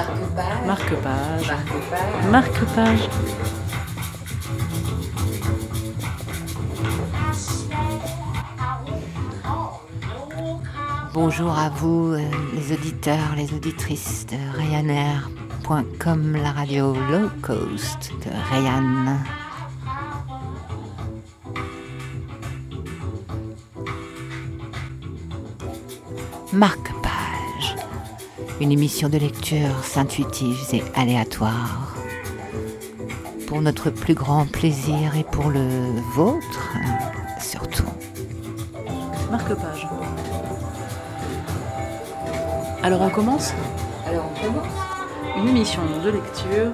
Marque-page. Marque-page. Marque-page. Marque-page. Bonjour à vous, euh, les auditeurs, les auditrices de Ryanair.com, la radio low cost de Ryan. Marque-page, une émission de lecture intuitive et aléatoire. Pour notre plus grand plaisir et pour le vôtre, surtout. Marque-page. Alors on commence Alors on commence une émission de lecture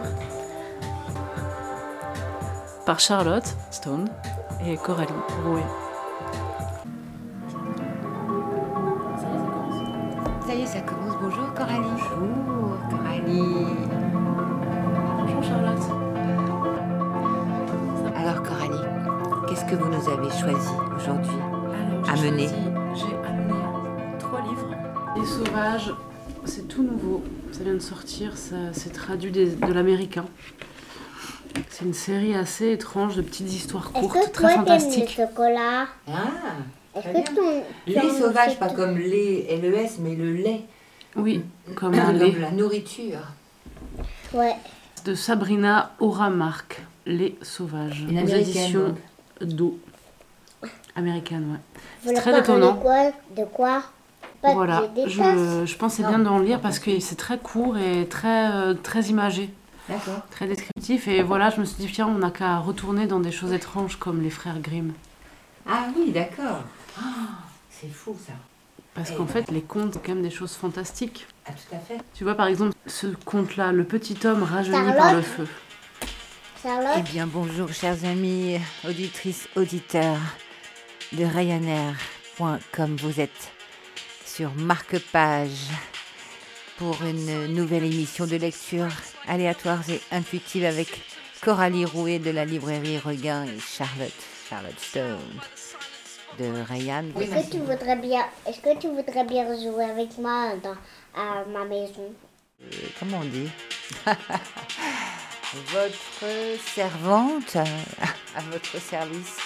par Charlotte Stone et Coralie Rouet. Sortir, c'est traduit des- de l'américain. C'est une série assez étrange de petites histoires courtes, que très toi t'aimes le fantastiques. chocolat Ah, Très que ton lait sauvage, pas comme lait LES, mais le lait. Oui, comme un Comme la nourriture. Ouais. De Sabrina Oramark, Les Sauvages. Une aux éditions. Do. Américaine, ouais. Voulez très parler étonnant. de quoi? De quoi? Voilà, je, Non. bien d'en lire parce que c'est très court et très, euh, très imagé, D'accord. très descriptif. Et voilà, je me suis dit, tiens, on n'a qu'à retourner dans des choses étranges comme les frères Grimm. Ah oui, d'accord. Ah, c'est fou ça. Parce Eh qu'en ben. fait, les contes, c'est quand même des choses fantastiques. Ah, tout à fait. Tu vois, par exemple, ce conte-là, le petit homme rajeuni Charlotte par le feu. Eh Charlotte bien, bonjour, chers amis, auditrices, auditeurs de Ryanair.com. Vous êtes sur Marque-Page pour une nouvelle émission de lecture aléatoire et intuitive avec Coralie Rouet de la librairie Regain et Charlotte, Charlotte Stone de Ryan. Est-ce que tu voudrais bien Est-ce que tu voudrais bien jouer avec moi dans à ma maison? Euh, comment on dit? Votre servante à votre service.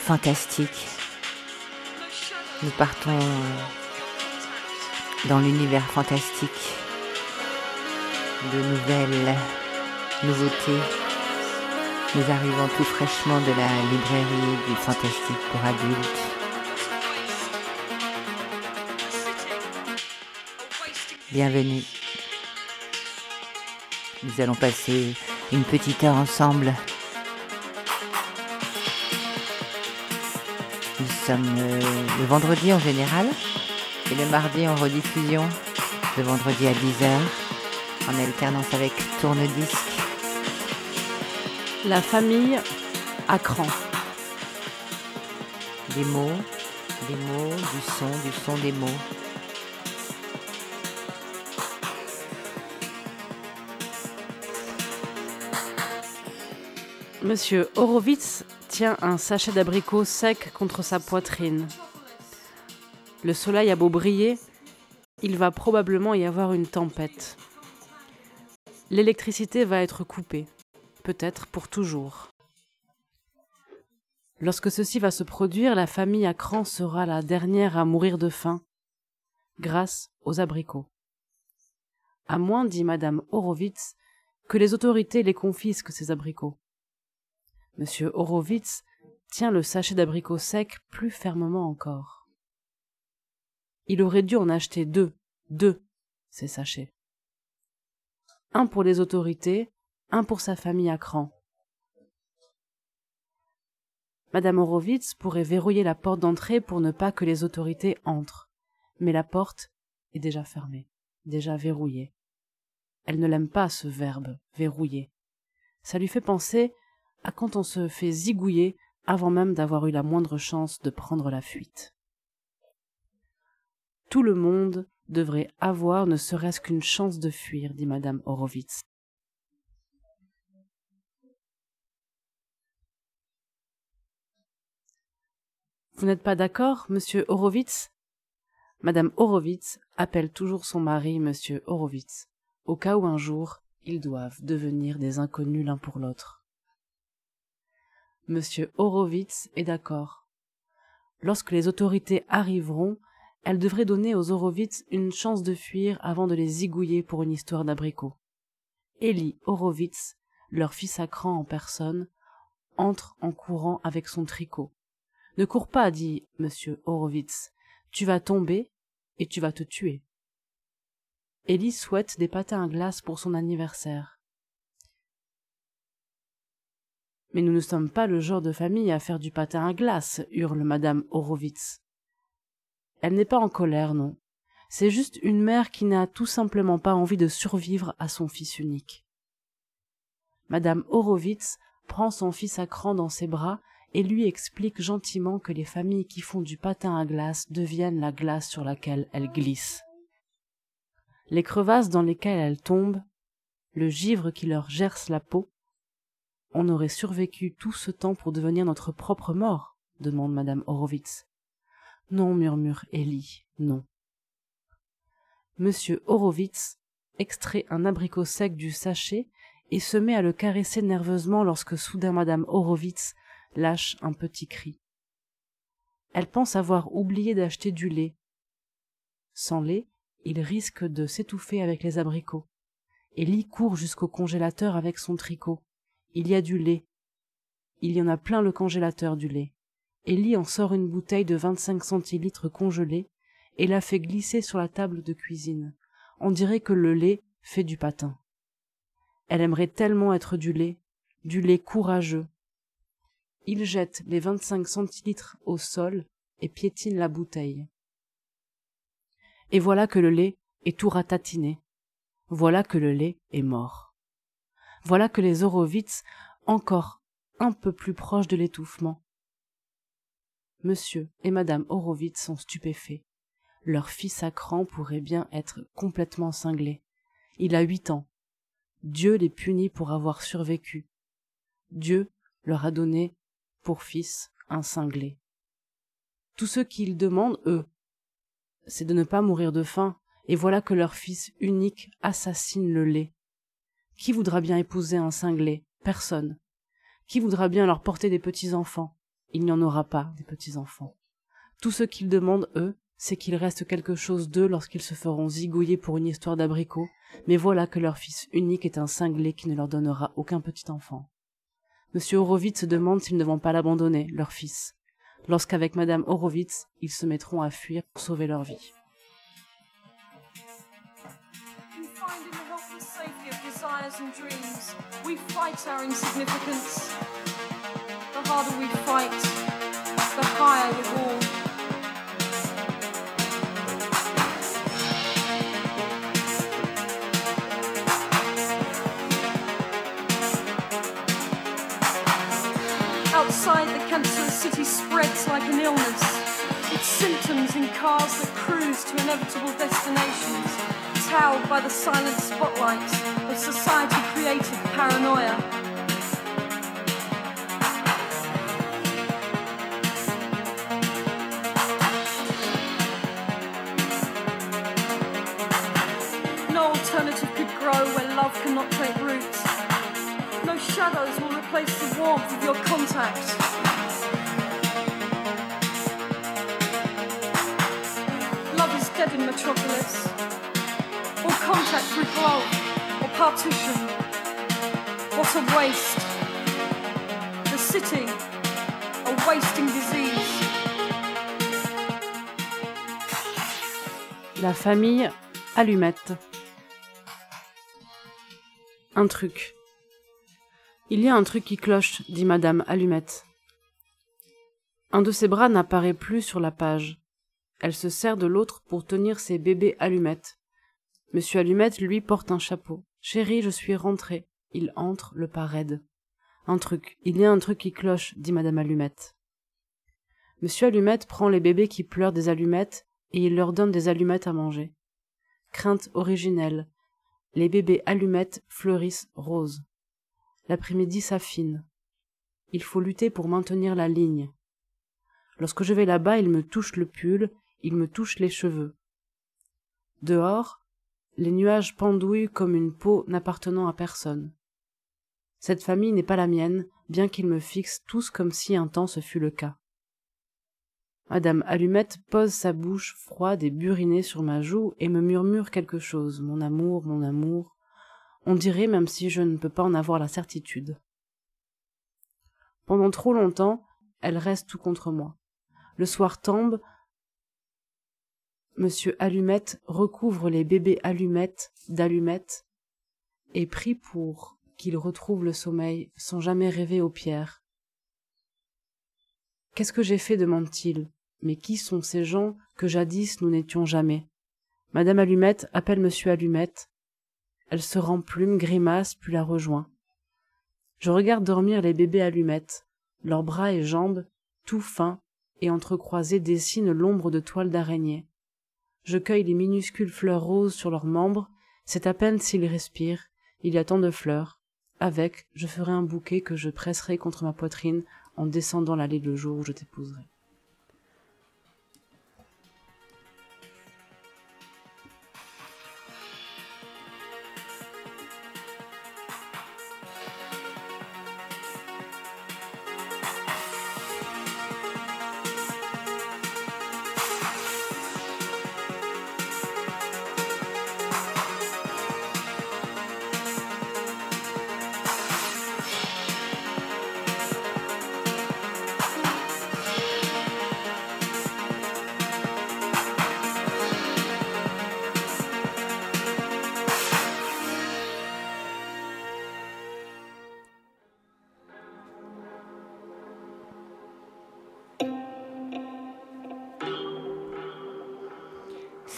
Fantastique. Nous partons dans l'univers fantastique de nouvelles nouveautés. Nous arrivons tout fraîchement de la librairie du fantastique pour adultes. Bienvenue. Nous allons passer une petite heure ensemble. Sommes le vendredi en général et le mardi en rediffusion. Le vendredi à 10h en alternance avec Tourne-Disque. La famille à cran. Des mots, des mots, du son, du son des mots. Monsieur Horowitz tient un sachet d'abricots sec contre sa poitrine. Le soleil a beau briller, il va probablement y avoir une tempête. L'électricité va être coupée, peut-être pour toujours. Lorsque ceci va se produire, la famille à cran sera la dernière à mourir de faim, grâce aux abricots. À moins, dit madame Horowitz, que les autorités les confisquent ces abricots. Monsieur Horowitz tient le sachet d'abricots secs plus fermement encore. Il aurait dû en acheter deux, deux, ces sachets. Un pour les autorités, un pour sa famille à cran. Madame Horowitz pourrait verrouiller la porte d'entrée pour ne pas que les autorités entrent, mais la porte est déjà fermée, déjà verrouillée. Elle ne l'aime pas ce verbe, verrouiller. Ça lui fait penser à quand on se fait zigouiller avant même d'avoir eu la moindre chance de prendre la fuite. Tout le monde devrait avoir ne serait-ce qu'une chance de fuir, dit madame Horowitz. Vous n'êtes pas d'accord, monsieur Horowitz? Madame Horowitz appelle toujours son mari Monsieur Horowitz, au cas où un jour ils doivent devenir des inconnus l'un pour l'autre. Monsieur Horowitz est d'accord. Lorsque les autorités arriveront, elles devraient donner aux Horowitz une chance de fuir avant de les zigouiller pour une histoire d'abricot. Élie Horowitz, leur fils à cran en personne, entre en courant avec son tricot. Ne cours pas, dit monsieur Horowitz. Tu vas tomber et tu vas te tuer. Élie souhaite des patins à glace pour son anniversaire. Mais nous ne sommes pas le genre de famille à faire du patin à glace, hurle madame Horowitz. Elle n'est pas en colère, non. C'est juste une mère qui n'a tout simplement pas envie de survivre à son fils unique. Madame Horowitz prend son fils à cran dans ses bras et lui explique gentiment que les familles qui font du patin à glace deviennent la glace sur laquelle elles glissent. Les crevasses dans lesquelles elles tombent, le givre qui leur gerce la peau, on aurait survécu tout ce temps pour devenir notre propre mort demande madame Horowitz. Non, murmure Ellie, non. Monsieur Horowitz extrait un abricot sec du sachet et se met à le caresser nerveusement lorsque soudain madame Horowitz lâche un petit cri. Elle pense avoir oublié d'acheter du lait. Sans lait, il risque de s'étouffer avec les abricots. Ellie court jusqu'au congélateur avec son tricot. Il y a du lait. Il y en a plein le congélateur du lait. Ellie en sort une bouteille de vingt-cinq centilitres congelée et la fait glisser sur la table de cuisine. On dirait que le lait fait du patin. Elle aimerait tellement être du lait, du lait courageux. Il jette les vingt-cinq centilitres au sol et piétine la bouteille. Et voilà que le lait est tout ratatiné. Voilà que le lait est mort. Voilà que les Horowitz, encore un peu plus proches de l'étouffement. Monsieur et madame Horowitz sont stupéfaits. Leur fils à cran pourrait bien être complètement cinglé. Il a huit ans. Dieu les punit pour avoir survécu. Dieu leur a donné pour fils un cinglé. Tout ce qu'ils demandent, eux, c'est de ne pas mourir de faim, et voilà que leur fils unique assassine le lait. Qui voudra bien épouser un cinglé? Personne. Qui voudra bien leur porter des petits-enfants Il n'y en aura pas, des petits-enfants. Tout ce qu'ils demandent, eux, c'est qu'il reste quelque chose d'eux lorsqu'ils se feront zigouiller pour une histoire d'abricot, mais voilà que leur fils unique est un cinglé qui ne leur donnera aucun petit enfant. Monsieur Horowitz se demande s'ils ne vont pas l'abandonner, leur fils, lorsqu'avec madame Horowitz, ils se mettront à fuir pour sauver leur vie. desires and dreams. We fight our insignificance. The harder we fight, the higher the wall. Outside, the cancer city spreads like an illness. Its symptoms in cars that cruise to inevitable destinations towed by the silent spotlights of society created paranoia. No alternative could grow where love cannot take root. No shadows will replace the warmth of your contact. Love is dead in Metropolis. The city, a wasting disease. La famille Allumette. Un truc. Il y a un truc qui cloche, dit madame Allumette. Un de ses bras n'apparaît plus sur la page. Elle se sert de l'autre pour tenir ses bébés allumettes. Monsieur Allumette, lui, porte un chapeau. Chérie, je suis rentrée. Il entre, le pas raide. Un truc. Il y a un truc qui cloche, dit madame Allumette. Monsieur Allumette prend les bébés qui pleurent des allumettes et il leur donne des allumettes à manger. Crainte originelle. Les bébés allumettes fleurissent roses. L'après-midi s'affine. Il faut lutter pour maintenir la ligne. Lorsque je vais là-bas, il me touche le pull, il me touche les cheveux. Dehors, les nuages pendouillent comme une peau n'appartenant à personne. Cette famille n'est pas la mienne, bien qu'ils me fixent tous comme si un temps ce fût le cas. Madame Allumette pose sa bouche froide et burinée sur ma joue et me murmure quelque chose. Mon amour, mon amour. On dirait même si je ne peux pas en avoir la certitude. Pendant trop longtemps, elle reste tout contre moi. Le soir tombe, Monsieur Allumette recouvre les bébés allumettes d'allumettes et prie pour qu'ils retrouvent le sommeil sans jamais rêver aux pierres. Qu'est-ce que j'ai fait demande-t-il. Mais qui sont ces gens que jadis nous n'étions jamais? Madame Allumette appelle Monsieur Allumette. Elle se remplume, grimace, puis la rejoint. Je regarde dormir les bébés allumettes. Leurs bras et jambes, tout fins et entrecroisés, dessinent l'ombre de toiles d'araignée. Je cueille les minuscules fleurs roses sur leurs membres, c'est à peine s'ils respirent, il y a tant de fleurs. Avec, je ferai un bouquet que je presserai contre ma poitrine en descendant l'allée le jour où je t'épouserai.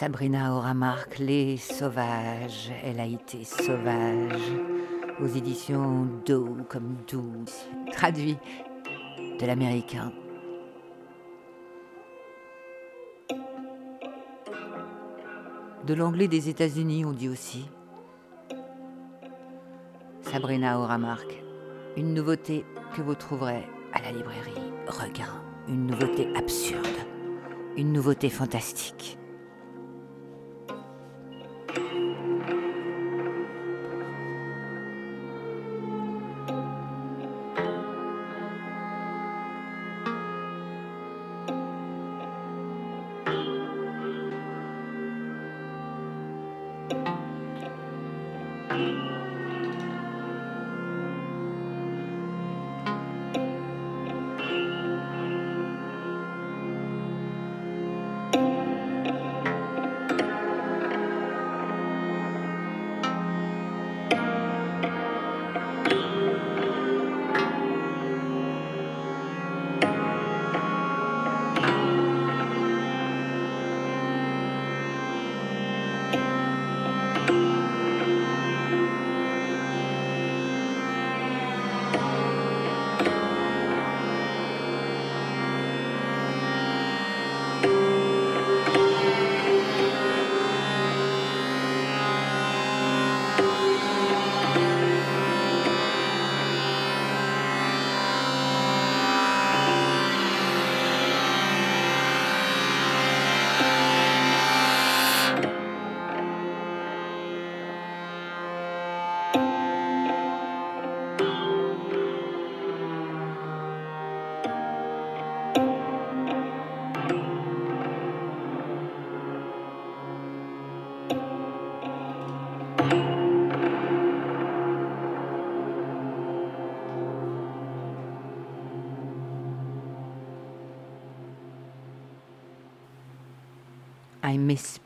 Sabrina Auramark, Les Sauvages. Elle a été sauvage. Aux éditions Do comme douce. Traduit de l'américain. De l'anglais des États-Unis, on dit aussi. Sabrina Auramark. Une nouveauté que vous trouverez à la librairie Regain. Une nouveauté absurde. Une nouveauté fantastique.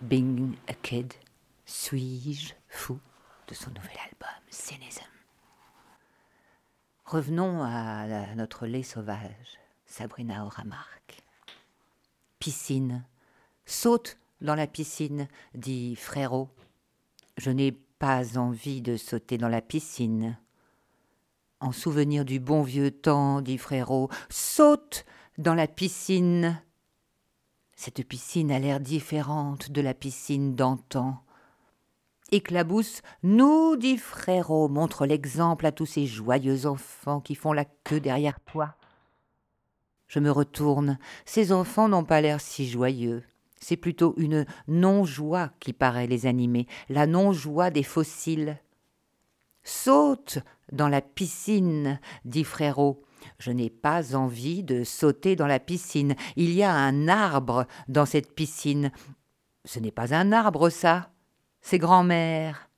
Being a Kid. Suis-je fou de son nouvel album Cynism? Revenons à notre lait sauvage, Sabrina Oramark. Piscine. Saute dans la piscine, dit Frérot. Je n'ai pas envie de sauter dans la piscine. En souvenir du bon vieux temps, dit Frérot, saute dans la piscine. Cette piscine a l'air différente de la piscine d'antan. Éclabousse, nous, dit frérot, montre l'exemple à tous ces joyeux enfants qui font la queue derrière toi. Je me retourne. Ces enfants n'ont pas l'air si joyeux. C'est plutôt une non-joie qui paraît les animer, la non-joie des fossiles. Saute dans la piscine, dit Frérot. Je n'ai pas envie de sauter dans la piscine. Il y a un arbre dans cette piscine. Ce n'est pas un arbre, ça. C'est grand-mère.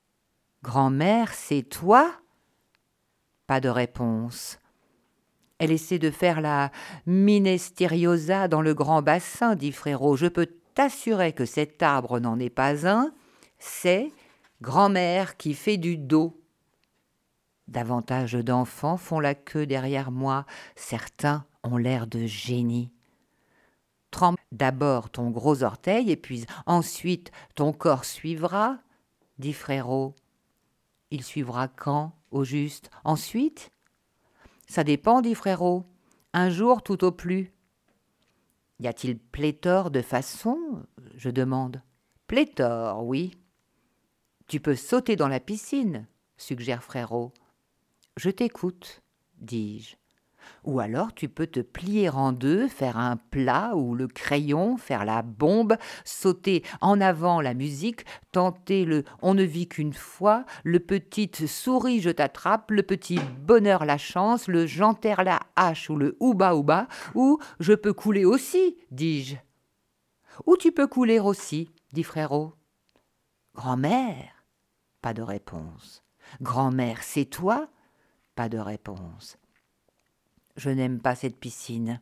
Grand-mère, c'est toi? Pas de réponse. Elle essaie de faire la minesteriosa dans le grand bassin, dit Frérot. Je peux t'assurer que cet arbre n'en est pas un. C'est grand-mère qui fait du dos. Davantage d'enfants font la queue derrière moi. Certains ont l'air de génie. Trempe d'abord ton gros orteil et puis ensuite ton corps suivra, dit Frérot. Il suivra quand, au juste? Ensuite? Ça dépend, dit Frérot. Un jour tout au plus. Y a-t-il pléthore de façons? Je demande. Pléthore, oui. Tu peux sauter dans la piscine, suggère Frérot. Je t'écoute, dis-je. Ou alors tu peux te plier en deux, faire un plat ou le crayon, faire la bombe, sauter en avant la musique, tenter le on ne vit qu'une fois, le petit souris je t'attrape, le petit bonheur la chance, le j'enterre la hache ou le ouba ouba, ou je peux couler aussi, dis-je. Ou tu peux couler aussi, dit Frérot. Grand-mère? Pas de réponse. Grand-mère, c'est toi? De réponse. Je n'aime pas cette piscine.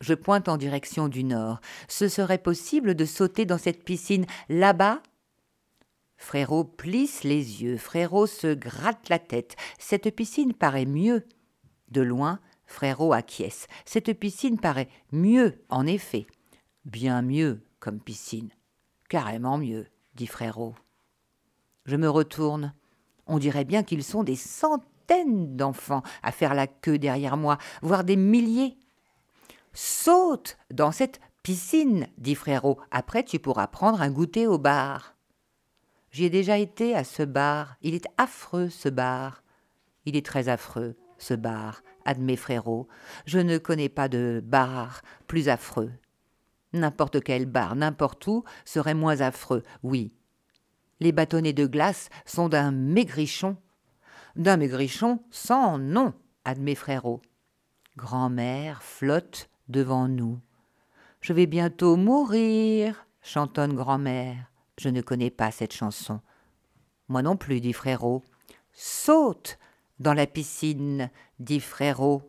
Je pointe en direction du nord. Ce serait possible de sauter dans cette piscine là-bas? Frérot plisse les yeux, Frérot se gratte la tête. Cette piscine paraît mieux. De loin, Frérot acquiesce. Cette piscine paraît mieux, en effet. Bien mieux comme piscine. Carrément mieux, dit Frérot. Je me retourne. On dirait bien qu'ils sont des centaines d'enfants à faire la queue derrière moi, voire des milliers. Saute dans cette piscine, dit Frérot. Après, tu pourras prendre un goûter au bar. J'y ai déjà été à ce bar. Il est affreux, ce bar. Il est très affreux, ce bar, admet Frérot. Je ne connais pas de bar plus affreux. N'importe quel bar, n'importe où, serait moins affreux, oui. Les bâtonnets de glace sont d'un maigrichon d'un maigrichon sans nom, admet Frérot. Grand-mère flotte devant nous. Je vais bientôt mourir, chantonne grand-mère. Je ne connais pas cette chanson. Moi non plus, dit Frérot. Saute dans la piscine, dit Frérot.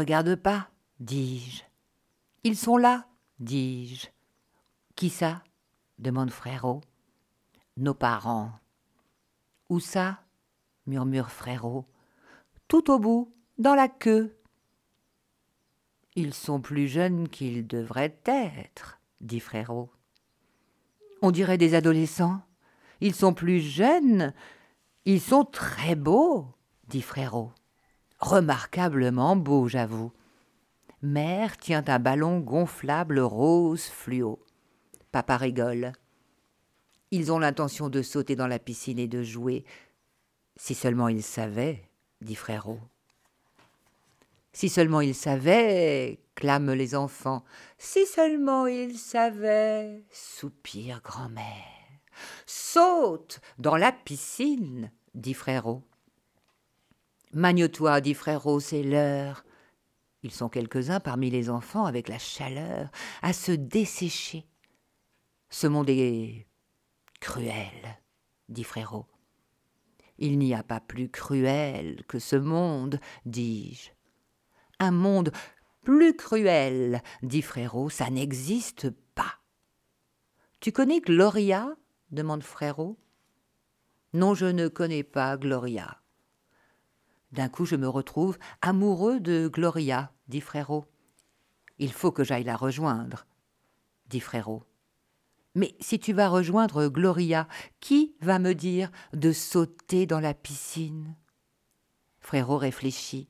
Regarde pas, dis-je. Ils sont là, dis-je. Qui ça? demande Frérot. Nos parents. Où ça? murmure Frérot. Tout au bout, dans la queue. Ils sont plus jeunes qu'ils devraient être, dit Frérot. On dirait des adolescents. Ils sont plus jeunes. Ils sont très beaux, dit Frérot remarquablement beau, j'avoue. Mère tient un ballon gonflable rose fluo. Papa rigole. Ils ont l'intention de sauter dans la piscine et de jouer. Si seulement ils savaient, dit Frérot. Si seulement il savait, clament les enfants. Si seulement il savait, soupire grand-mère. Saute dans la piscine, dit frérot. Magne-toi, dit frérot, c'est l'heure. Ils sont quelques-uns parmi les enfants avec la chaleur à se dessécher. Ce monde est cruel, dit frérot. Il n'y a pas plus cruel que ce monde, dis-je. Un monde plus cruel, dit frérot, ça n'existe pas. Tu connais Gloria? demande frérot. Non, je ne connais pas Gloria. D'un coup, je me retrouve amoureux de Gloria, dit frérot. Il faut que j'aille la rejoindre, dit frérot. Mais si tu vas rejoindre Gloria, qui va me dire de sauter dans la piscine? Frérot réfléchit.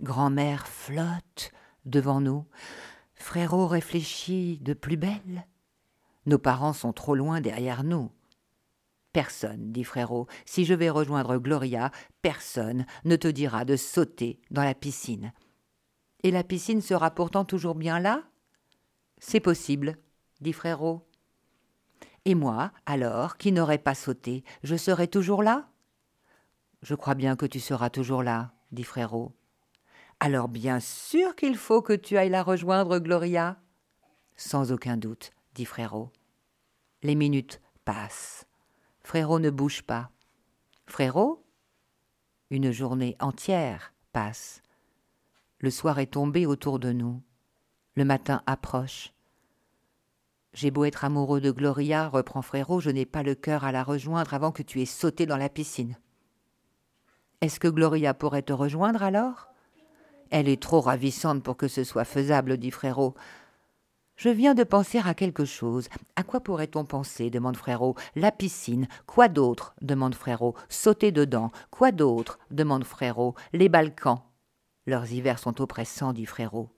Grand-mère flotte devant nous. Frérot réfléchit de plus belle. Nos parents sont trop loin derrière nous. Personne, dit Frérot, si je vais rejoindre Gloria, personne ne te dira de sauter dans la piscine. Et la piscine sera pourtant toujours bien là? C'est possible, dit Frérot. Et moi, alors, qui n'aurais pas sauté, je serai toujours là? Je crois bien que tu seras toujours là, dit Frérot. Alors bien sûr qu'il faut que tu ailles la rejoindre, Gloria. Sans aucun doute, dit Frérot. Les minutes passent. Frérot ne bouge pas. Frérot Une journée entière passe. Le soir est tombé autour de nous. Le matin approche. J'ai beau être amoureux de Gloria, reprend Frérot, je n'ai pas le cœur à la rejoindre avant que tu aies sauté dans la piscine. Est-ce que Gloria pourrait te rejoindre alors? Elle est trop ravissante pour que ce soit faisable, dit Frérot. Je viens de penser à quelque chose. À quoi pourrait-on penser demande Frérot. La piscine. Quoi d'autre demande Frérot. Sauter dedans. Quoi d'autre demande Frérot. Les Balkans. Leurs hivers sont oppressants, dit Frérot.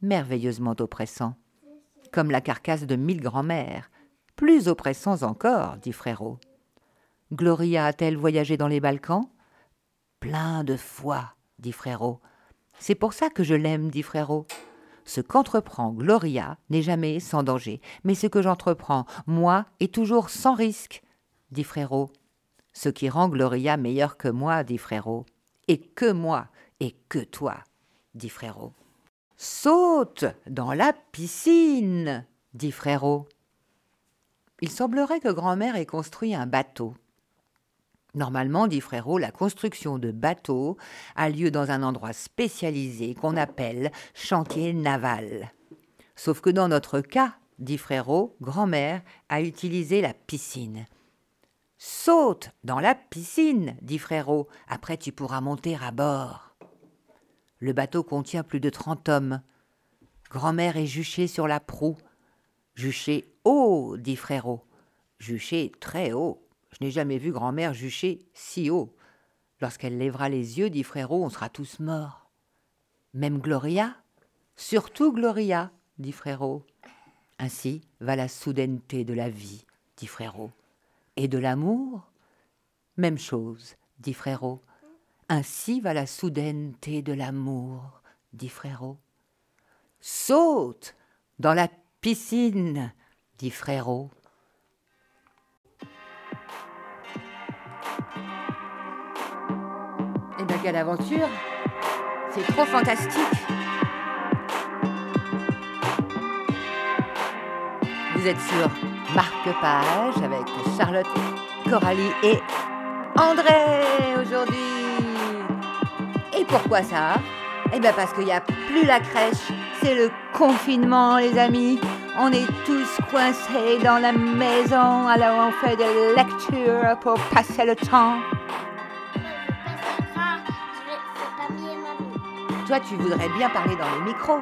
Merveilleusement oppressants comme la carcasse de mille grands-mères. Plus oppressants encore, dit Frérot. Gloria a-t-elle voyagé dans les Balkans? Plein de fois, dit Frérot. C'est pour ça que je l'aime, dit Frérot. Ce qu'entreprend Gloria n'est jamais sans danger, mais ce que j'entreprends, moi, est toujours sans risque, dit Frérot. Ce qui rend Gloria meilleure que moi, dit Frérot. Et que moi, et que toi, dit Frérot. Saute dans la piscine, dit Frérot. Il semblerait que grand-mère ait construit un bateau. Normalement, dit Frérot, la construction de bateaux a lieu dans un endroit spécialisé qu'on appelle chantier naval. Sauf que dans notre cas, dit Frérot, grand-mère a utilisé la piscine. Saute dans la piscine, dit Frérot, après tu pourras monter à bord. Le bateau contient plus de trente hommes. Grand-mère est juchée sur la proue. Juchée haut, dit frérot. Juchée très haut. Je n'ai jamais vu grand-mère jucher si haut. Lorsqu'elle lèvera les yeux, dit frérot, on sera tous morts. Même Gloria? Surtout Gloria, dit frérot. Ainsi va la soudaineté de la vie, dit frérot. Et de l'amour? Même chose, dit frérot. Ainsi va la soudaineté de l'amour, dit Frérot. Saute dans la piscine, dit Frérot. Quelle aventure C'est trop fantastique Vous êtes sur Marque-Page avec Charlotte, Coralie et André aujourd'hui et pourquoi ça? Eh bien parce qu'il n'y a plus la crèche, c'est le confinement les amis. On est tous coincés dans la maison, alors on fait des lectures pour passer le temps. Toi, tu voudrais bien parler dans le micro.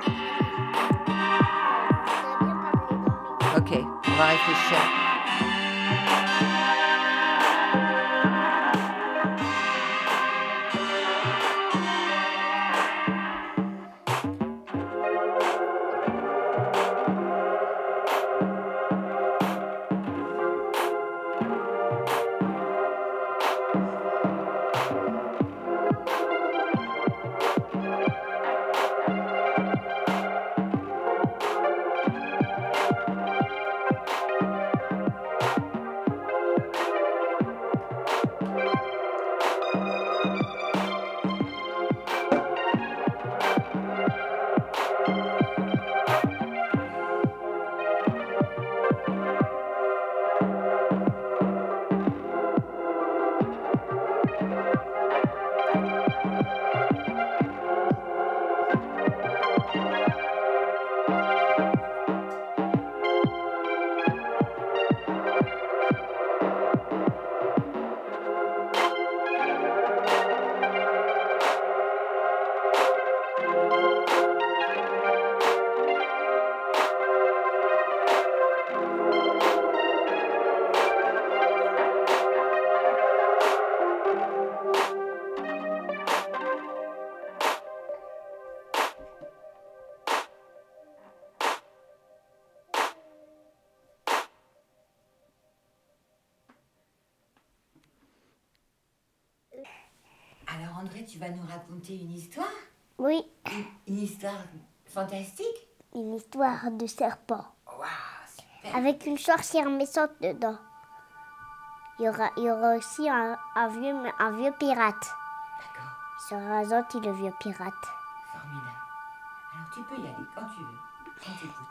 Ok, on va réfléchir. Tu vas nous raconter une histoire? Oui, Une histoire fantastique? Une histoire de serpent. Waouh, super Avec une sorcière méchante dedans. Il y aura, il y aura aussi un, un vieux, un vieux pirate. D'accord, Il sera gentil, le vieux pirate. formidable. Alors tu peux y aller quand tu veux. On t'écoute.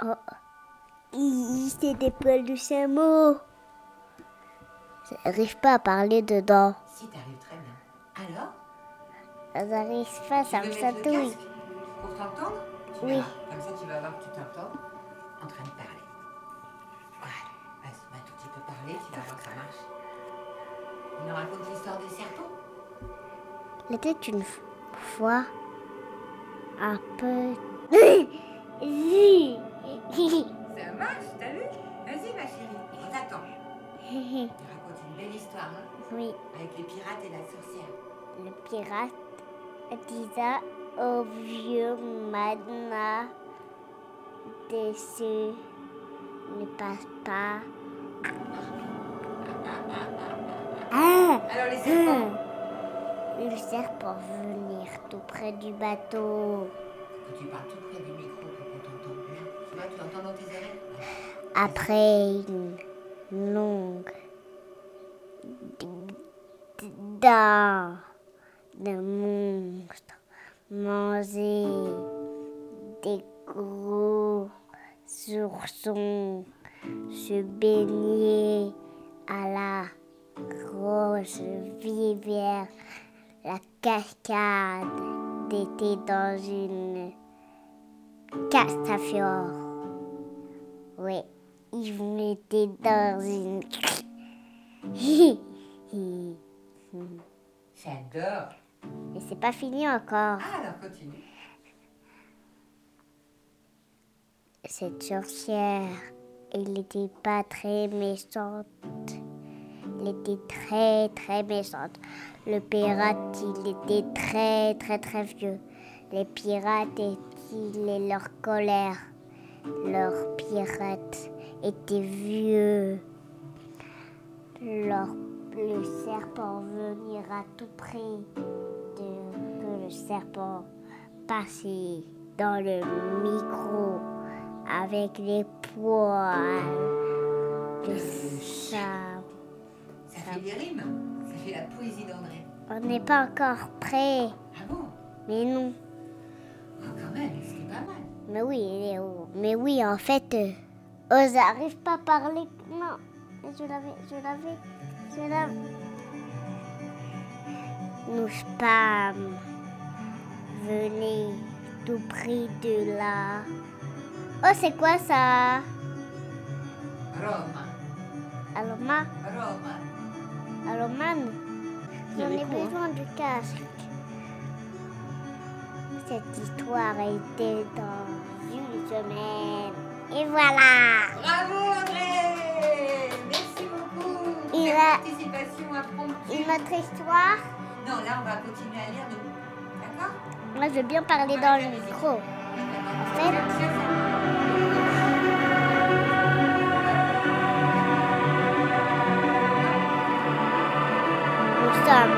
Oh, il c'est des poils de chameau. J'arrive pas à parler dedans. Si, t'arrives très bien. Alors? J'arrive pas, ça me veux mettre le chatouille. casque Pour t'entendre? Oui. verras. Comme ça, tu vas voir que tu t'entends en train de parler. Voilà. Vas-y, maintenant tu peux parler, tu vas voir que ça marche. Il nous raconte l'histoire des serpents Il était une fois un peu. Ça marche, t'as vu? Vas-y, ma chérie, on t'attend. Il raconte une belle histoire, hein oui, Avec les pirates et la sorcière. le pirate disait au vieux Madna déçu ne passe pas. Ah, Alors, les serpents Le serpent venir tout près du bateau. Quand tu parles tout près du micro pour qu'on t'entende bien. Tu vois, tu entends dans tes oreilles? Après une longue dent de monstre manger des gros oursons se baigner à la grosse rivière. La cascade était dans une castafiore. Oui, il vous dans une. J'adore. Mais c'est pas fini encore. Ah, alors continue. Cette sorcière, elle n'était pas très méchante. Elle était très très méchante. Le pirate, il était très très très vieux. Les pirates étaient leur colère? Leur pirate était vieux. Leur, le serpent venir à tout près de que le serpent passait dans le micro avec les poils de sable. Ça fait des rimes. Ça fait la poésie d'André. On n'est pas encore prêt, Ah bon? Mais non. Ah, quand même, c'est pas mal. Mais oui. Mais oui, en fait, euh, oh, j'arrive pas à parler. Non, je l'avais, je l'avais, je l'avais. Nous spam. Venez tout près de là. Oh, c'est quoi ça? Roma. Aloma Roma. Aloman J'en ai hein. besoin du casque. Cette histoire a été dans une semaine. Et voilà Bravo, André Merci beaucoup. Il Quelle a- participation impromptue. Une autre histoire Non, là, on va continuer à lire, nous. D'accord Moi, je veux bien parler dans le micro. En fait, nous sommes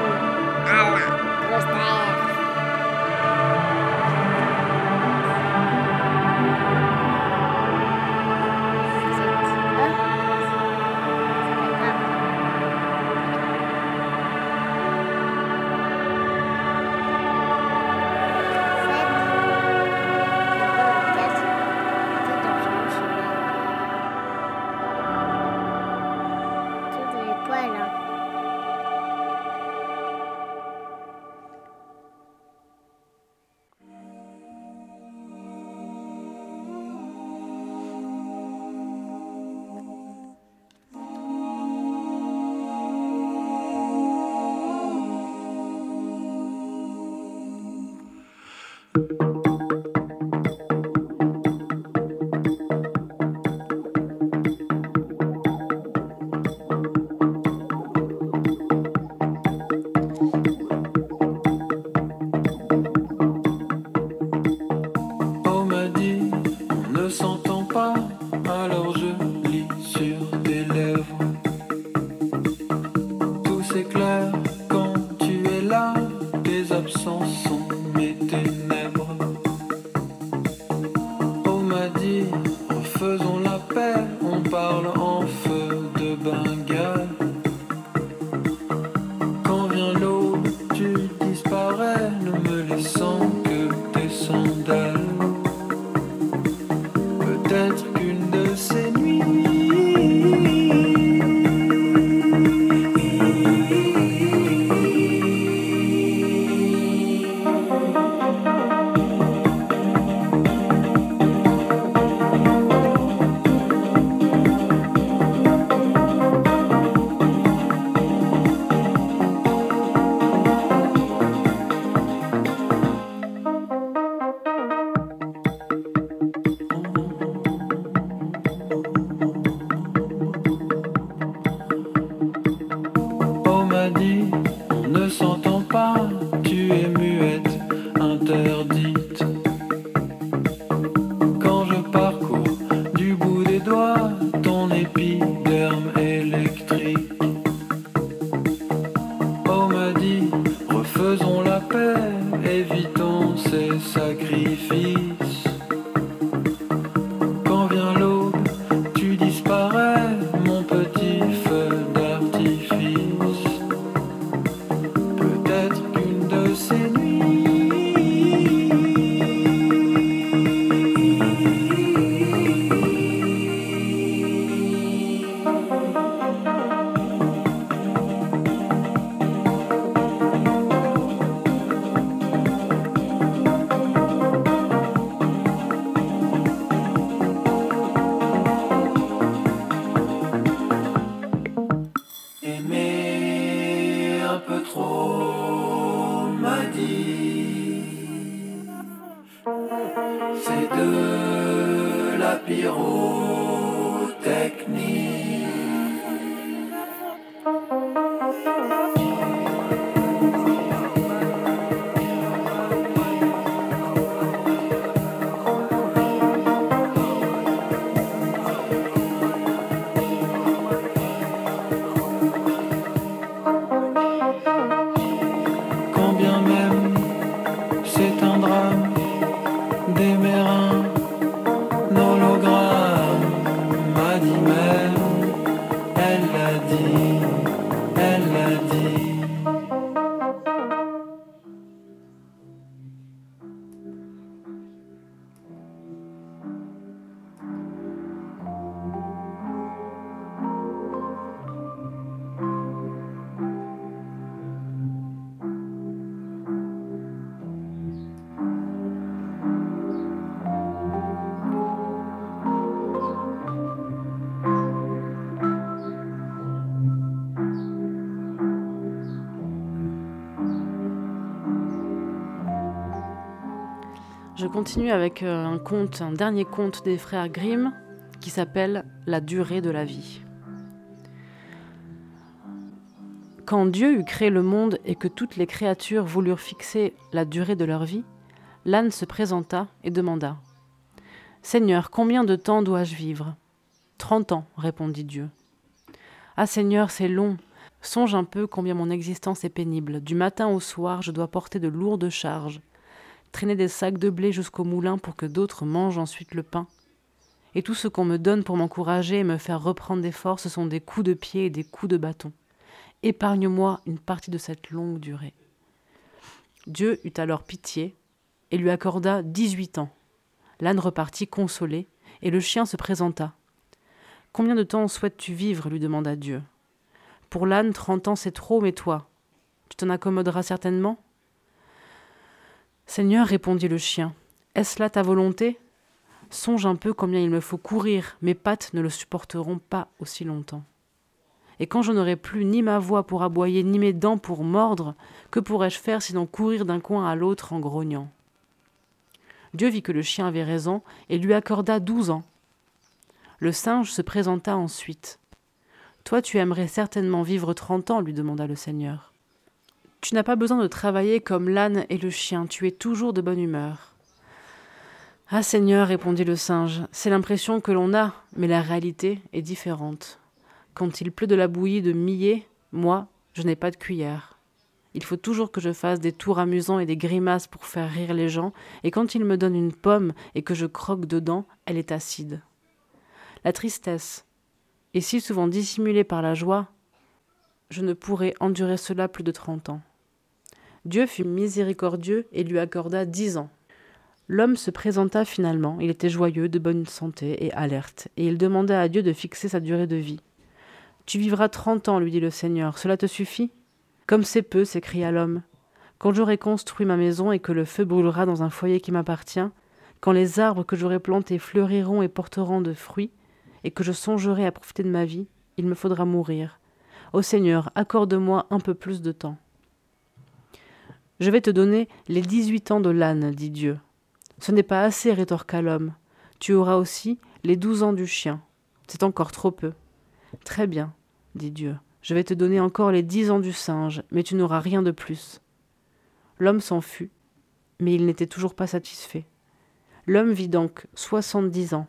continue avec euh, un conte, un dernier conte des frères Grimm qui s'appelle La durée de la vie. Quand Dieu eut créé le monde et que toutes les créatures voulurent fixer la durée de leur vie, l'âne se présenta et demanda Seigneur, combien de temps dois-je vivre? Trente ans, répondit Dieu. Ah Seigneur, c'est long. Songe un peu combien mon existence est pénible. Du matin au soir, je dois porter de lourdes charges, traîner des sacs de blé jusqu'au moulin pour que d'autres mangent ensuite le pain. Et tout ce qu'on me donne pour m'encourager et me faire reprendre des forces, ce sont des coups de pied et des coups de bâton. Épargne-moi une partie de cette longue durée. Dieu eut alors pitié et lui accorda dix-huit ans. L'âne repartit consolé, et le chien se présenta. Combien de temps souhaites-tu vivre? lui demanda Dieu. Pour l'âne, trente ans c'est trop, mais toi, tu t'en accommoderas certainement? Seigneur, répondit le chien, est-ce là ta volonté? Songe un peu combien il me faut courir, mes pattes ne le supporteront pas aussi longtemps. Et quand je n'aurai plus ni ma voix pour aboyer, ni mes dents pour mordre, que pourrais-je faire sinon courir d'un coin à l'autre en grognant? Dieu vit que le chien avait raison et lui accorda douze ans. Le singe se présenta ensuite. Toi, tu aimerais certainement vivre trente ans, lui demanda le Seigneur. Tu n'as pas besoin de travailler comme l'âne et le chien, tu es toujours de bonne humeur. Ah Seigneur, répondit le singe, c'est l'impression que l'on a, mais la réalité est différente. Quand il pleut de la bouillie de millet, moi, je n'ai pas de cuillère. Il faut toujours que je fasse des tours amusants et des grimaces pour faire rire les gens, et quand il me donne une pomme et que je croque dedans, elle est acide. La tristesse est si souvent dissimulée par la joie, je ne pourrais endurer cela plus de trente ans. Dieu fut miséricordieux et lui accorda dix ans. L'homme se présenta finalement, il était joyeux, de bonne santé et alerte, et il demanda à Dieu de fixer sa durée de vie. Tu vivras trente ans, lui dit le Seigneur, cela te suffit? Comme c'est peu, s'écria l'homme. Quand j'aurai construit ma maison et que le feu brûlera dans un foyer qui m'appartient, quand les arbres que j'aurai plantés fleuriront et porteront de fruits, et que je songerai à profiter de ma vie, il me faudra mourir. Ô Seigneur, accorde-moi un peu plus de temps. Je vais te donner les dix-huit ans de l'âne, dit Dieu. Ce n'est pas assez, rétorqua l'homme. Tu auras aussi les douze ans du chien. C'est encore trop peu. Très bien, dit Dieu. Je vais te donner encore les dix ans du singe, mais tu n'auras rien de plus. L'homme s'en fut, mais il n'était toujours pas satisfait. L'homme vit donc soixante-dix ans.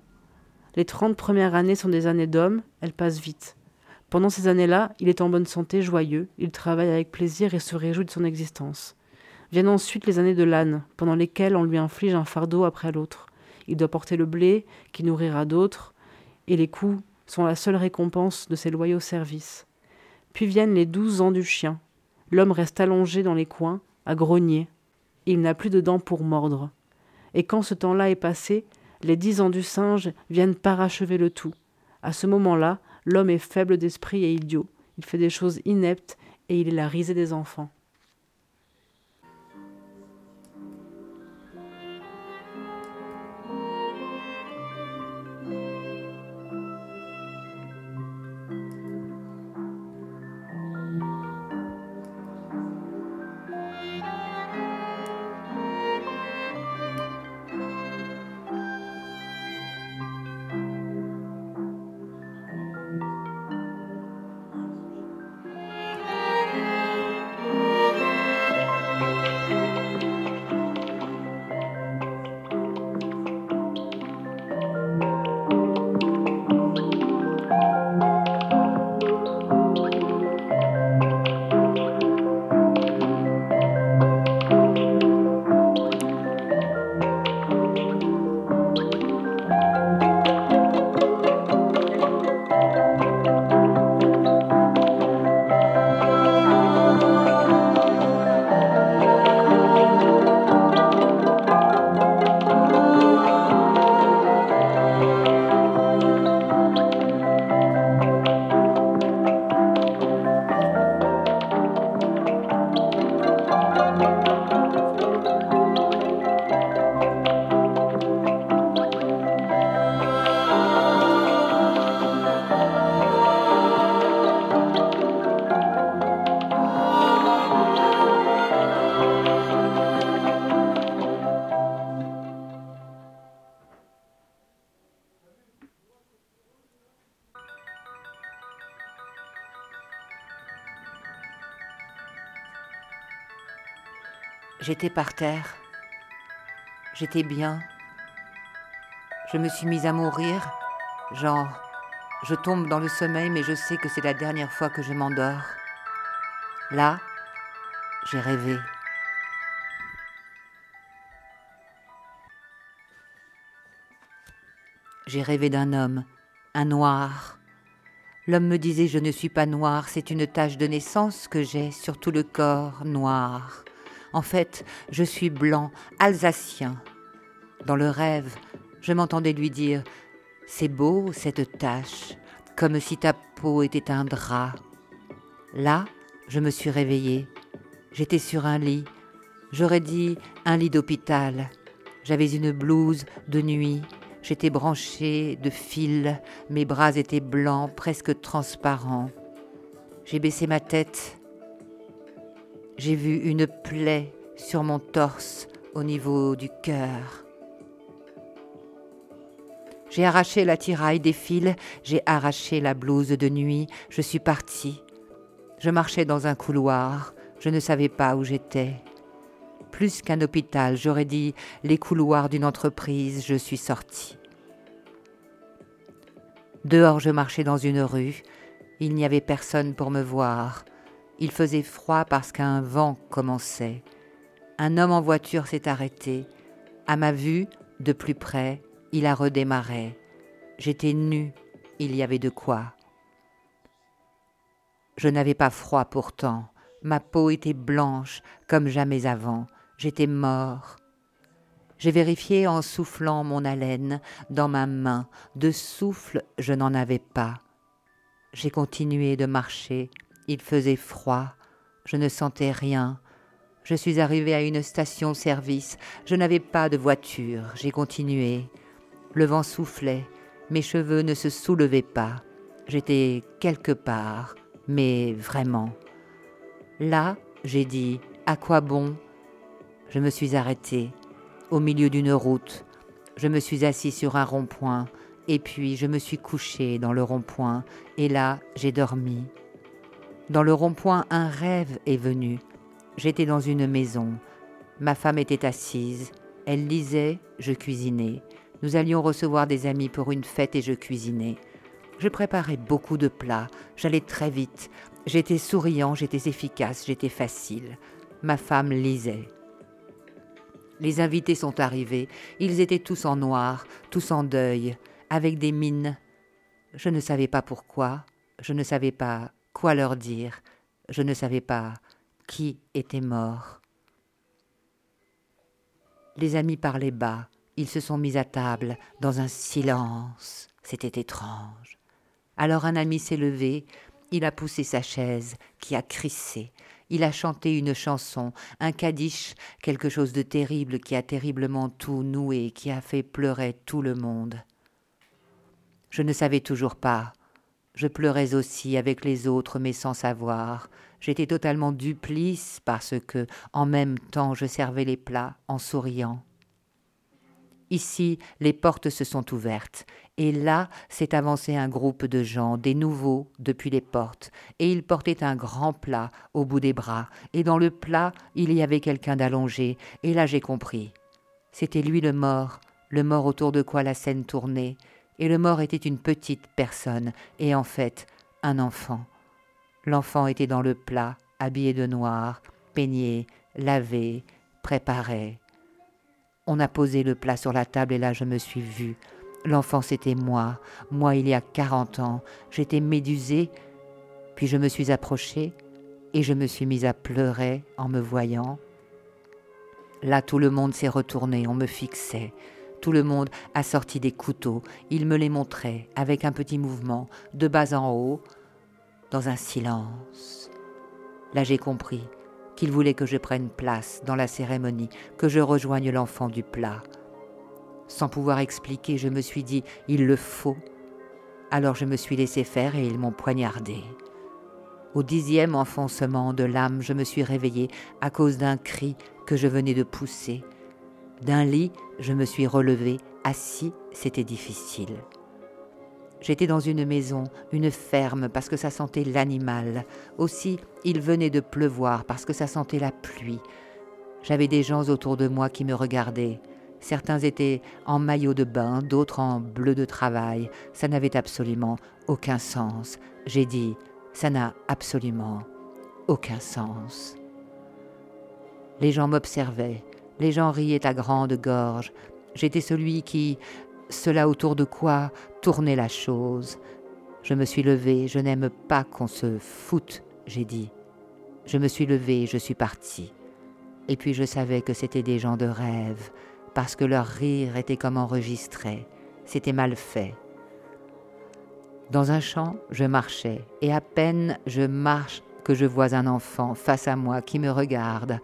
Les trente premières années sont des années d'homme, elles passent vite. Pendant ces années-là, il est en bonne santé, joyeux, il travaille avec plaisir et se réjouit de son existence. Viennent ensuite les années de l'âne, pendant lesquelles on lui inflige un fardeau après l'autre. Il doit porter le blé, qui nourrira d'autres, et les coups sont la seule récompense de ses loyaux services. Puis viennent les douze ans du chien. L'homme reste allongé dans les coins, à grogner. Il n'a plus de dents pour mordre. Et quand ce temps-là est passé, les dix ans du singe viennent parachever le tout. À ce moment-là, l'homme est faible d'esprit et idiot. Il fait des choses ineptes et il est la risée des enfants. J'étais par terre. J'étais bien. Je me suis mise à mourir, genre, je tombe dans le sommeil, mais je sais que c'est la dernière fois que je m'endors. Là, j'ai rêvé. J'ai rêvé d'un homme, un noir. L'homme me disait je ne suis pas noir, c'est une tache de naissance que j'ai sur tout le corps noir. En fait, je suis blanc, alsacien. Dans le rêve, je m'entendais lui dire C'est beau cette tache, comme si ta peau était un drap. Là, je me suis réveillée. J'étais sur un lit. J'aurais dit un lit d'hôpital. J'avais une blouse de nuit. J'étais branchée de fils. Mes bras étaient blancs, presque transparents. J'ai baissé ma tête j'ai vu une plaie sur mon torse au niveau du cœur. J'ai arraché la tiraille des fils, j'ai arraché la blouse de nuit, je suis partie. Je marchais dans un couloir, je ne savais pas où j'étais. Plus qu'un hôpital, j'aurais dit les couloirs d'une entreprise, je suis sortie. Dehors, je marchais dans une rue, il n'y avait personne pour me voir. Il faisait froid parce qu'un vent commençait. Un homme en voiture s'est arrêté. À ma vue, de plus près, il a redémarré. J'étais nue, il y avait de quoi. Je n'avais pas froid pourtant. Ma peau était blanche comme jamais avant. J'étais mort. J'ai vérifié en soufflant mon haleine dans ma main. De souffle, je n'en avais pas. J'ai continué de marcher. Il faisait froid. Je ne sentais rien. Je suis arrivé à une station-service. Je n'avais pas de voiture. J'ai continué. Le vent soufflait. Mes cheveux ne se soulevaient pas. J'étais quelque part, mais vraiment. Là, j'ai dit À quoi bon? Je me suis arrêté au milieu d'une route. Je me suis assis sur un rond-point et puis je me suis couché dans le rond-point et là j'ai dormi. Dans le rond-point, un rêve est venu. J'étais dans une maison. Ma femme était assise. Elle lisait, je cuisinais. Nous allions recevoir des amis pour une fête et je cuisinais. Je préparais beaucoup de plats. J'allais très vite. J'étais souriant, j'étais efficace, j'étais facile. Ma femme lisait. Les invités sont arrivés. Ils étaient tous en noir, tous en deuil, avec des mines. Je ne savais pas pourquoi, je ne savais pas quoi leur dire, je ne savais pas qui était mort. Les amis parlaient bas, ils se sont mis à table, dans un silence. C'était étrange. Alors un ami s'est levé, il a poussé sa chaise, qui a crissé. Il a chanté une chanson, un kadish, quelque chose de terrible qui a terriblement tout noué, qui a fait pleurer tout le monde. Je ne savais toujours pas. Je pleurais aussi avec les autres, mais sans savoir. J'étais totalement duplice parce que, en même temps, je servais les plats en souriant. Ici, les portes se sont ouvertes, et là s'est avancé un groupe de gens, des nouveaux, depuis les portes, et ils portaient un grand plat au bout des bras, et dans le plat il y avait quelqu'un d'allongé, et là j'ai compris. C'était lui le mort, le mort autour de quoi la scène tournait, et le mort était une petite personne, et en fait un enfant. L'enfant était dans le plat, habillé de noir, peigné, lavé, préparé. On a posé le plat sur la table et là je me suis vue. L'enfant c'était moi, moi il y a quarante ans. J'étais médusée, puis je me suis approchée et je me suis mise à pleurer en me voyant. Là tout le monde s'est retourné, on me fixait. Tout le monde a sorti des couteaux, il me les montrait avec un petit mouvement, de bas en haut, dans un silence. Là j'ai compris qu'il voulait que je prenne place dans la cérémonie, que je rejoigne l'enfant du plat. Sans pouvoir expliquer, je me suis dit il le faut. Alors je me suis laissé faire et ils m'ont poignardé. Au dixième enfoncement de l'âme, je me suis réveillé à cause d'un cri que je venais de pousser. D'un lit, je me suis relevé, assis, c'était difficile. J'étais dans une maison, une ferme, parce que ça sentait l'animal. Aussi, il venait de pleuvoir, parce que ça sentait la pluie. J'avais des gens autour de moi qui me regardaient. Certains étaient en maillot de bain, d'autres en bleu de travail. Ça n'avait absolument aucun sens. J'ai dit, ça n'a absolument aucun sens. Les gens m'observaient, les gens riaient à grande gorge. J'étais celui qui, cela autour de quoi tournait la chose. Je me suis levé, je n'aime pas qu'on se foute, j'ai dit. Je me suis levé, je suis parti. Et puis je savais que c'était des gens de rêve, parce que leur rire était comme enregistré, c'était mal fait. Dans un champ, je marchais, et à peine je marche que je vois un enfant face à moi qui me regarde.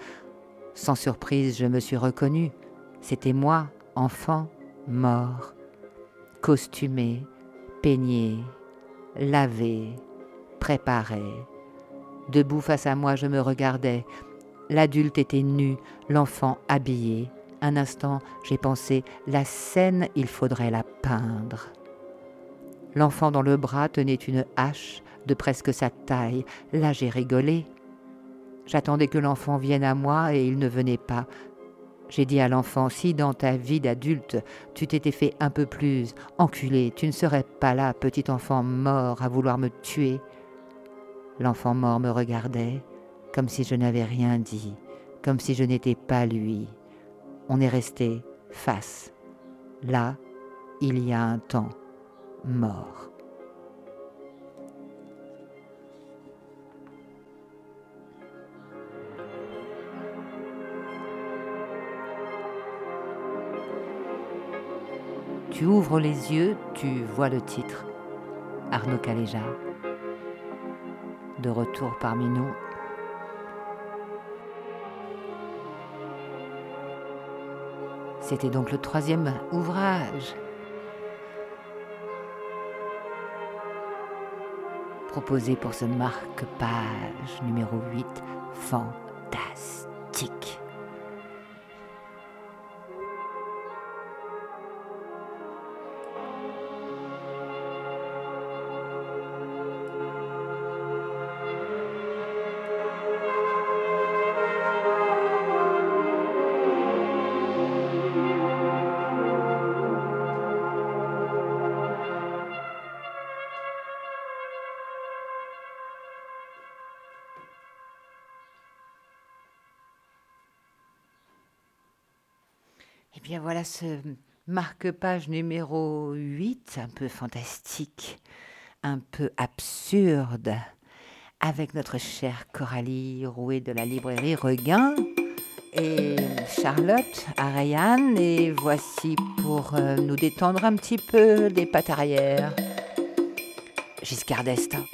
Sans surprise, je me suis reconnu. C'était moi, enfant, mort costumé, peigné, lavé, préparé. Debout face à moi, je me regardais. L'adulte était nu, l'enfant habillé. Un instant, j'ai pensé, la scène, il faudrait la peindre. L'enfant dans le bras tenait une hache de presque sa taille. Là, j'ai rigolé. J'attendais que l'enfant vienne à moi et il ne venait pas. J'ai dit à l'enfant, si dans ta vie d'adulte, tu t'étais fait un peu plus enculé, tu ne serais pas là, petit enfant mort, à vouloir me tuer. L'enfant mort me regardait comme si je n'avais rien dit, comme si je n'étais pas lui. On est resté face. Là, il y a un temps mort. Tu ouvres les yeux, tu vois le titre. Arnaud Caléja. De retour parmi nous. C'était donc le troisième ouvrage. Proposé pour ce marque-page numéro 8, fantastique. Ce marque-page numéro 8, un peu fantastique, un peu absurde, avec notre chère Coralie Rouet de la librairie Regain et Charlotte Arayan. Et voici pour euh, nous détendre un petit peu les pattes arrière. Giscard d'Estaing.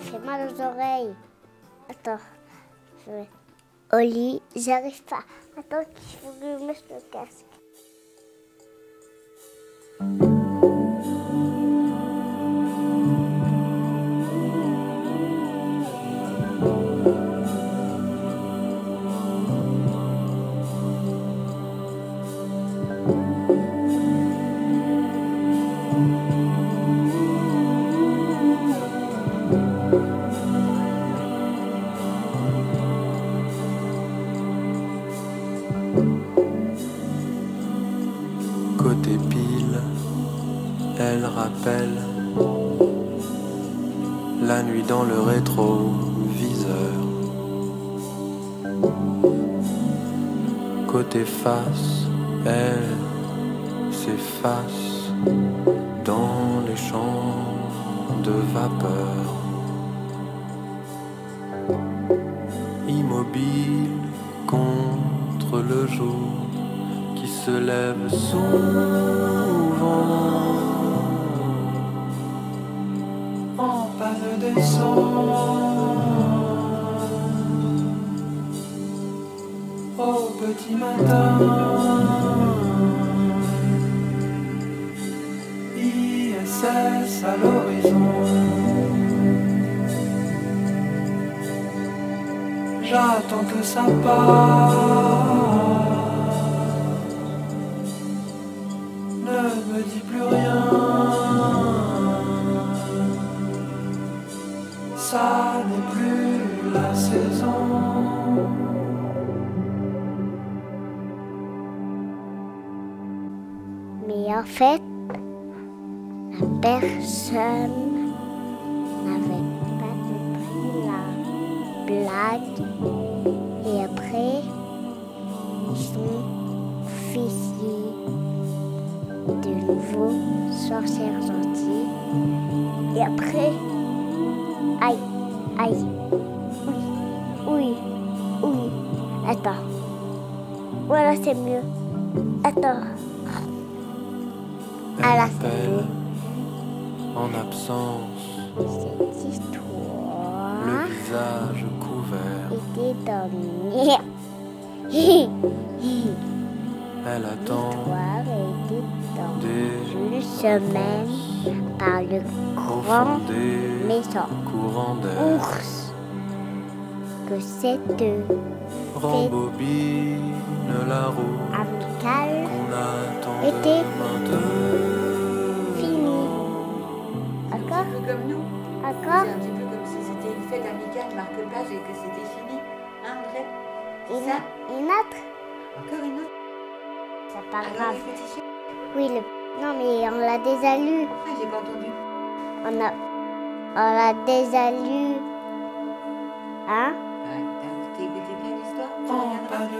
Ça fait mal aux oreilles. Attends. Je vais... Oli, j'arrive pas. Attends, il faut que je mette le casque. Que ça ne me dis plus rien. Ça n'est plus la saison. Mais en fait, la personne n'avait pas compris la blague. Sorcière gentille. Et après, aïe, aïe, oui, oui, oui. Attends. Voilà, c'est mieux. Attends. Elle Ah c'est appelle en absence, Cette le histoire visage couvert. était dans Elle attend L'histoire était une semaine par le grand d'air. ours que cette Rembobine la roue amicale qu'on attend Était maintenant. finie. Encore? Un peu comme nous. Encore? C'est un petit peu comme si c'était une fête amicale marque-page et que c'était fini. Hein, André? Une, C'est ça? une autre? Encore une autre? C'est pas Alors, grave. Oui, le... non mais on l'a déjà lu. Ah, j'ai pas entendu. On a, on l'a déjà lu. Hein? T'as écouté plein d'histoires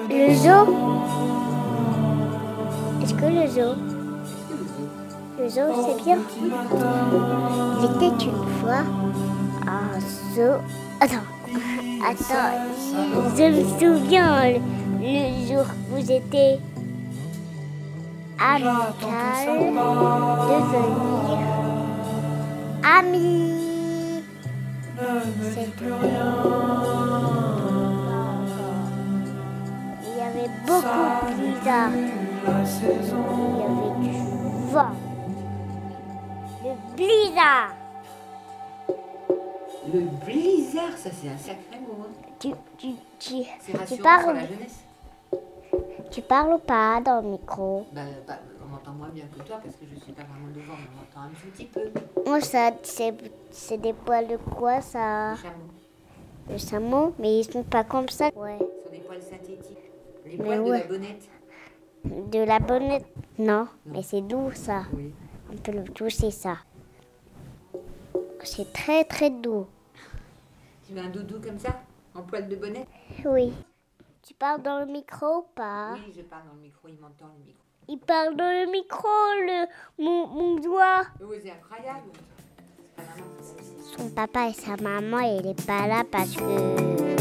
Le zoo? Est-ce que le zoo? Le zoo, c'est bien. Il était une fois un zoo. Attends, attends, je me souviens le, le jour où vous étiez amical devenir dis C'est plus rien. Il y avait beaucoup de blizzard. La saison. Il y avait du vent. Le blizzard. Le blizzard, ça c'est un sacré mot. Hein. Tu, tu, tu, tu parles, la jeunesse. Tu parles pas dans le micro. Bah, on m'entend moins bien que toi parce que je suis pas vraiment devant, mais on m'entend un petit peu. Moi, ça, c'est, c'est des poils de quoi ça Les chameaux. Le chameau, mais ils sont pas comme ça. Ouais. Ce sont des poils synthétiques. Les Mais poils de la bonnette. De la bonnette Non, mais c'est doux ça. Oui. On peut le toucher ça. C'est très très doux. Tu veux un doudou comme ça En poil de bonnet Oui. Tu parles dans le micro ou pas? Oui, je parle dans le micro, il m'entend le micro. Il parle dans le micro, le, mon, mon doigt. Oui, c'est incroyable. Son papa et sa maman, il est pas là parce que...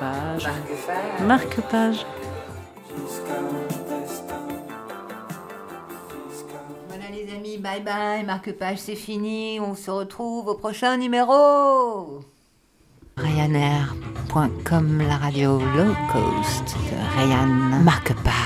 Marque-page. Marque-page. Voilà les amis, bye bye, marque-page c'est fini, on se retrouve au prochain numéro Ryanair.com, la radio low cost de Ryan, marque-page.